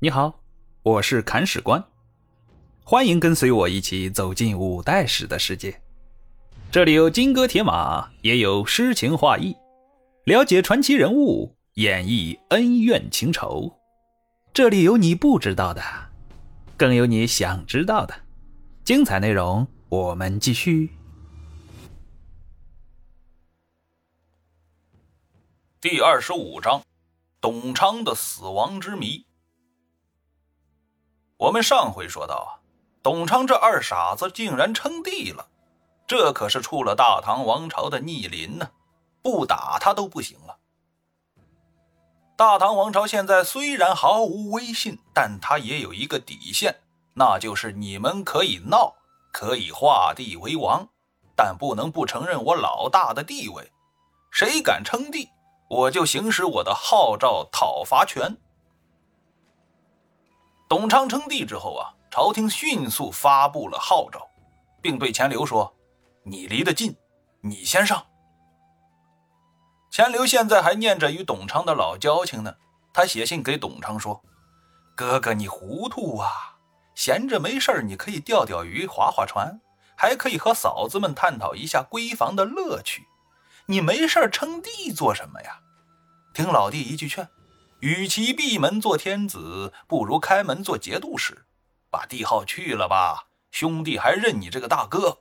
你好，我是砍史官，欢迎跟随我一起走进五代史的世界。这里有金戈铁马，也有诗情画意，了解传奇人物，演绎恩怨情仇。这里有你不知道的，更有你想知道的。精彩内容，我们继续。第二十五章：董昌的死亡之谜。我们上回说到啊，董昌这二傻子竟然称帝了，这可是触了大唐王朝的逆鳞呢，不打他都不行了。大唐王朝现在虽然毫无威信，但他也有一个底线，那就是你们可以闹，可以画地为王，但不能不承认我老大的地位。谁敢称帝，我就行使我的号召讨伐权。董昌称帝之后啊，朝廷迅速发布了号召，并对钱镠说：“你离得近，你先上。”钱镠现在还念着与董昌的老交情呢，他写信给董昌说：“哥哥，你糊涂啊！闲着没事你可以钓钓鱼、划划船，还可以和嫂子们探讨一下闺房的乐趣。你没事称帝做什么呀？听老弟一句劝。”与其闭门做天子，不如开门做节度使，把帝号去了吧，兄弟还认你这个大哥。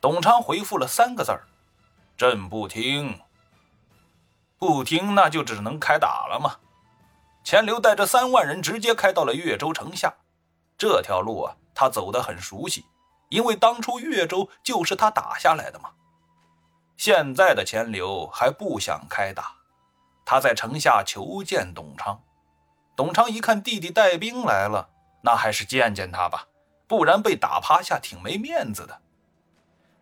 董昌回复了三个字儿：“朕不听。”不听，那就只能开打了嘛。钱镠带着三万人直接开到了越州城下，这条路啊，他走得很熟悉，因为当初越州就是他打下来的嘛。现在的钱镠还不想开打。他在城下求见董昌，董昌一看弟弟带兵来了，那还是见见他吧，不然被打趴下挺没面子的。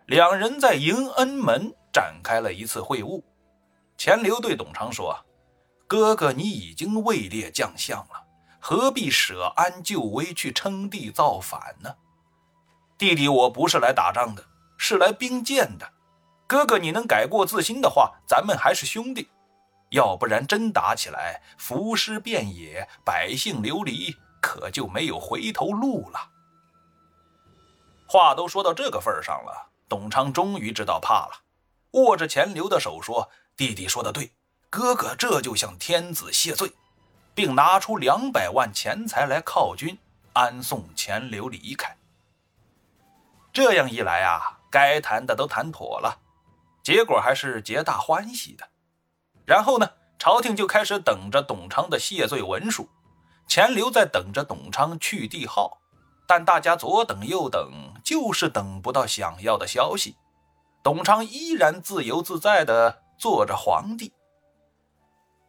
两人在迎恩门展开了一次会晤。钱镠对董昌说：“哥哥，你已经位列将相了，何必舍安就危去称帝造反呢？弟弟，我不是来打仗的，是来兵谏的。哥哥，你能改过自新的话，咱们还是兄弟。”要不然真打起来，浮尸遍野，百姓流离，可就没有回头路了。话都说到这个份上了，董昌终于知道怕了，握着钱镠的手说：“弟弟说的对，哥哥这就向天子谢罪，并拿出两百万钱财来犒军，安送钱镠离开。”这样一来啊，该谈的都谈妥了，结果还是皆大欢喜的。然后呢，朝廷就开始等着董昌的谢罪文书，钱镠在等着董昌去帝号，但大家左等右等，就是等不到想要的消息。董昌依然自由自在地做着皇帝。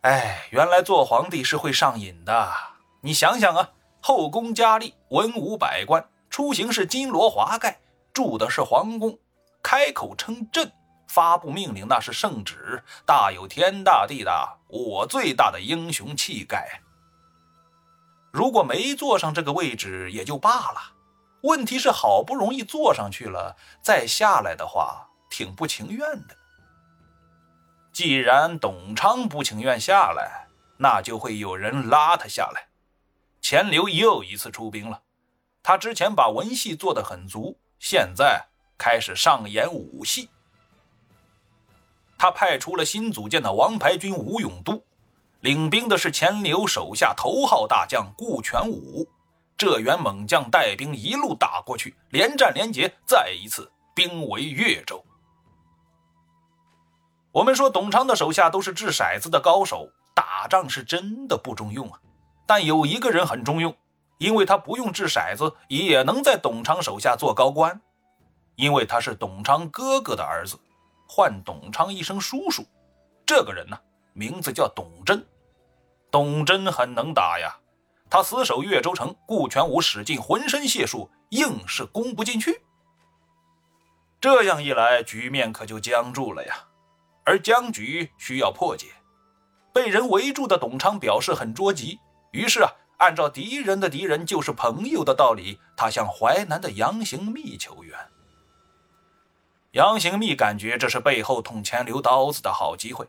哎，原来做皇帝是会上瘾的。你想想啊，后宫佳丽、文武百官，出行是金罗华盖，住的是皇宫，开口称朕。发布命令那是圣旨，大有天大地大，我最大的英雄气概。如果没坐上这个位置也就罢了，问题是好不容易坐上去了，再下来的话挺不情愿的。既然董昌不情愿下来，那就会有人拉他下来。钱镠又一次出兵了，他之前把文戏做得很足，现在开始上演武戏。他派出了新组建的王牌军吴永都，领兵的是钱镠手下头号大将顾全武。这员猛将带兵一路打过去，连战连捷，再一次兵围越州。我们说董昌的手下都是掷骰子的高手，打仗是真的不中用啊。但有一个人很中用，因为他不用掷骰子，也能在董昌手下做高官，因为他是董昌哥哥的儿子。唤董昌一声叔叔，这个人呢，名字叫董真。董真很能打呀，他死守越州城，顾全武使尽浑身解数，硬是攻不进去。这样一来，局面可就僵住了呀。而僵局需要破解，被人围住的董昌表示很着急，于是啊，按照敌人的敌人就是朋友的道理，他向淮南的杨行密求援。杨行密感觉这是背后捅钱镠刀子的好机会，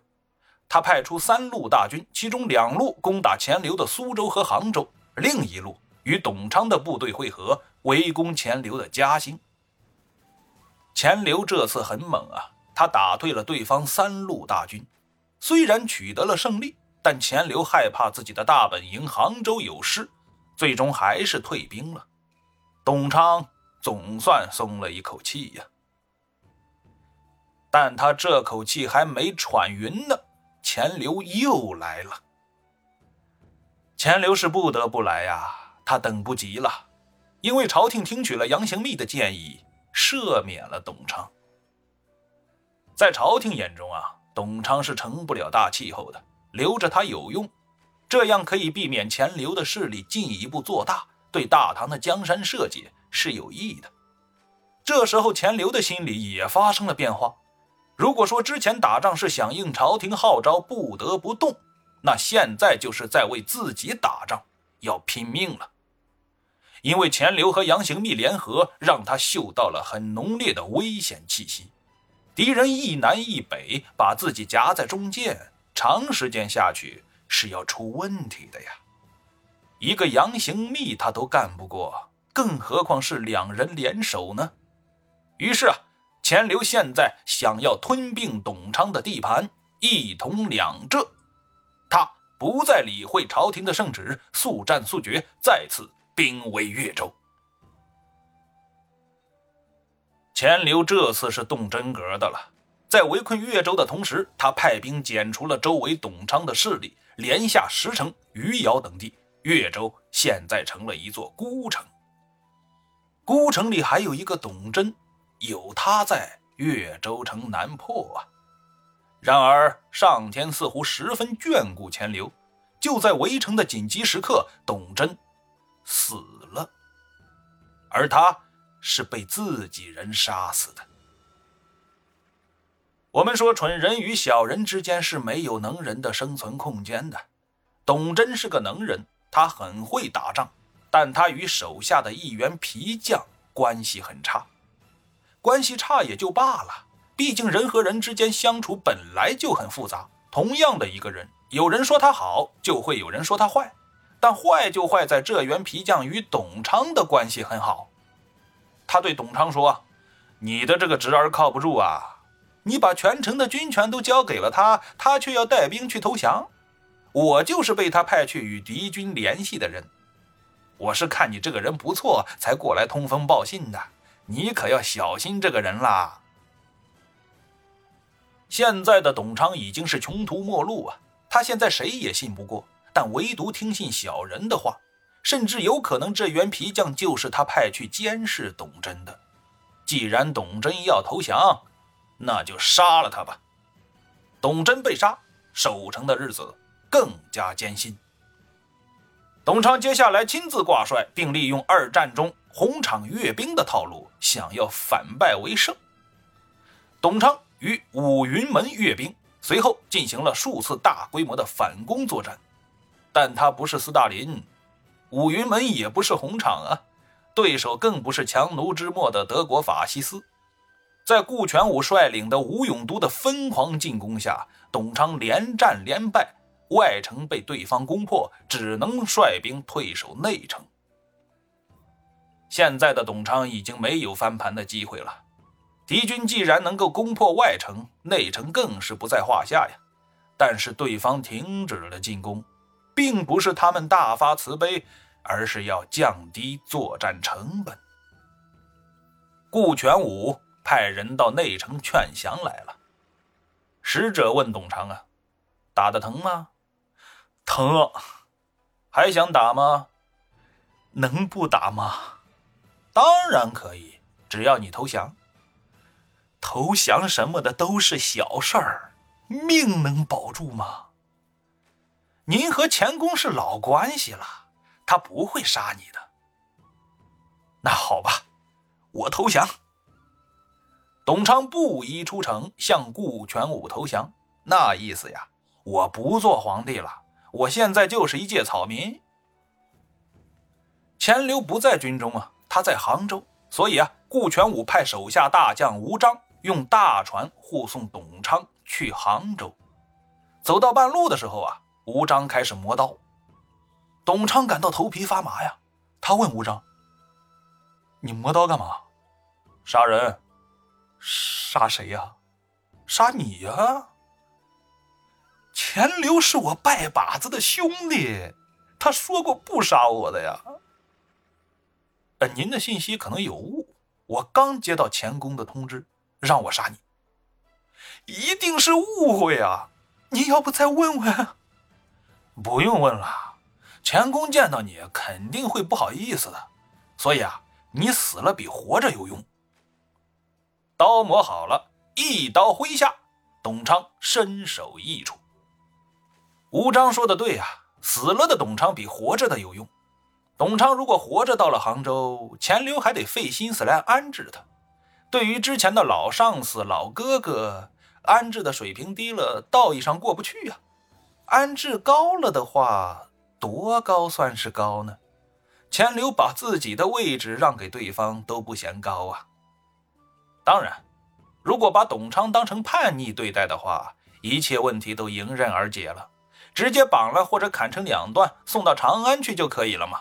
他派出三路大军，其中两路攻打钱镠的苏州和杭州，另一路与董昌的部队会合，围攻钱镠的嘉兴。钱镠这次很猛啊，他打退了对方三路大军，虽然取得了胜利，但钱镠害怕自己的大本营杭州有失，最终还是退兵了。董昌总算松了一口气呀，但他这口气还没喘匀呢。钱镠又来了，钱镠是不得不来呀，他等不及了，因为朝廷听取了杨行密的建议，赦免了董昌。在朝廷眼中啊，董昌是成不了大气候的，留着他有用，这样可以避免钱镠的势力进一步做大，对大唐的江山社稷是有益的。这时候，钱镠的心里也发生了变化。如果说之前打仗是响应朝廷号召不得不动，那现在就是在为自己打仗，要拼命了。因为钱镠和杨行密联合，让他嗅到了很浓烈的危险气息。敌人一南一北，把自己夹在中间，长时间下去是要出问题的呀。一个杨行密他都干不过，更何况是两人联手呢？于是啊。钱镠现在想要吞并董昌的地盘，一统两浙，他不再理会朝廷的圣旨，速战速决，再次兵围越州。钱镠这次是动真格的了，在围困越州的同时，他派兵剪除了周围董昌的势力，连下石城、余姚等地，越州现在成了一座孤城。孤城里还有一个董贞。有他在，越州城难破啊！然而上天似乎十分眷顾钱镠，就在围城的紧急时刻，董贞死了，而他是被自己人杀死的。我们说，蠢人与小人之间是没有能人的生存空间的。董贞是个能人，他很会打仗，但他与手下的一员皮匠关系很差。关系差也就罢了，毕竟人和人之间相处本来就很复杂。同样的一个人，有人说他好，就会有人说他坏。但坏就坏在这员皮匠与董昌的关系很好。他对董昌说：“你的这个侄儿靠不住啊！你把全城的军权都交给了他，他却要带兵去投降。我就是被他派去与敌军联系的人。我是看你这个人不错，才过来通风报信的。”你可要小心这个人啦！现在的董昌已经是穷途末路啊，他现在谁也信不过，但唯独听信小人的话，甚至有可能这员皮匠就是他派去监视董贞的。既然董贞要投降，那就杀了他吧。董贞被杀，守城的日子更加艰辛。董昌接下来亲自挂帅，并利用二战中红场阅兵的套路，想要反败为胜。董昌与五云门阅兵，随后进行了数次大规模的反攻作战，但他不是斯大林，五云门也不是红场啊，对手更不是强弩之末的德国法西斯。在顾全武率领的吴永都的疯狂进攻下，董昌连战连败。外城被对方攻破，只能率兵退守内城。现在的董昌已经没有翻盘的机会了。敌军既然能够攻破外城，内城更是不在话下呀。但是对方停止了进攻，并不是他们大发慈悲，而是要降低作战成本。顾全武派人到内城劝降来了。使者问董昌啊：“打得疼吗？”疼，还想打吗？能不打吗？当然可以，只要你投降。投降什么的都是小事儿，命能保住吗？您和钱公是老关系了，他不会杀你的。那好吧，我投降。董昌不宜出城向顾全武投降，那意思呀，我不做皇帝了。我现在就是一介草民。钱镠不在军中啊，他在杭州，所以啊，顾全武派手下大将吴章用大船护送董昌去杭州。走到半路的时候啊，吴章开始磨刀。董昌感到头皮发麻呀，他问吴章：“你磨刀干嘛？杀人？杀谁呀？杀你呀？钱流是我拜把子的兄弟，他说过不杀我的呀。呃，您的信息可能有误，我刚接到钱公的通知，让我杀你，一定是误会啊！你要不再问问？不用问了。”钱公见到你肯定会不好意思的，所以啊，你死了比活着有用。刀磨好了，一刀挥下，董昌身首异处。吴章说的对呀，死了的董昌比活着的有用。董昌如果活着到了杭州，钱刘还得费心思来安置他。对于之前的老上司、老哥哥，安置的水平低了，道义上过不去啊。安置高了的话。多高算是高呢？钱刘把自己的位置让给对方都不嫌高啊。当然，如果把董昌当成叛逆对待的话，一切问题都迎刃而解了，直接绑了或者砍成两段送到长安去就可以了嘛。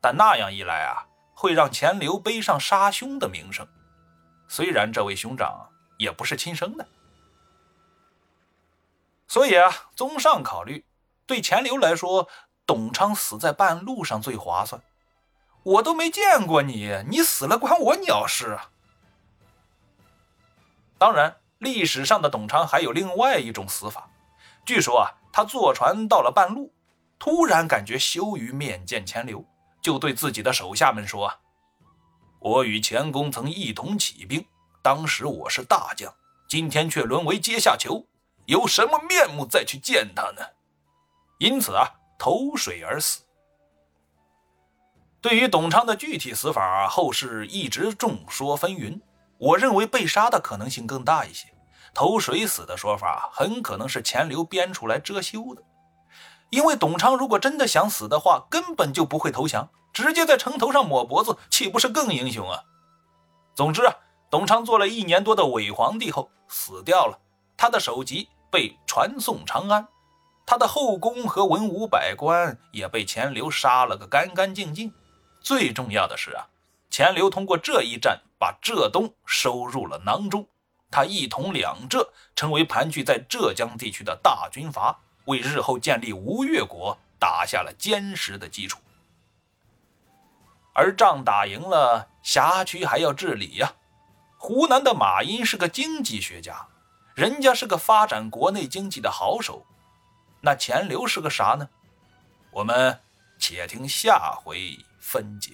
但那样一来啊，会让钱刘背上杀兄的名声。虽然这位兄长也不是亲生的，所以啊，综上考虑，对钱刘来说。董昌死在半路上最划算，我都没见过你，你死了关我鸟事啊！当然，历史上的董昌还有另外一种死法。据说啊，他坐船到了半路，突然感觉羞于面见钱刘，就对自己的手下们说：“，我与钱公曾一同起兵，当时我是大将，今天却沦为阶下囚，有什么面目再去见他呢？”因此啊。投水而死。对于董昌的具体死法，后世一直众说纷纭。我认为被杀的可能性更大一些，投水死的说法很可能是钱刘编出来遮羞的。因为董昌如果真的想死的话，根本就不会投降，直接在城头上抹脖子，岂不是更英雄啊？总之啊，董昌做了一年多的伪皇帝后死掉了，他的首级被传送长安。他的后宫和文武百官也被钱镠杀了个干干净净。最重要的是啊，钱镠通过这一战把浙东收入了囊中，他一统两浙，成为盘踞在浙江地区的大军阀，为日后建立吴越国打下了坚实的基础。而仗打赢了，辖区还要治理呀。湖南的马殷是个经济学家，人家是个发展国内经济的好手。那钱镠是个啥呢？我们且听下回分解。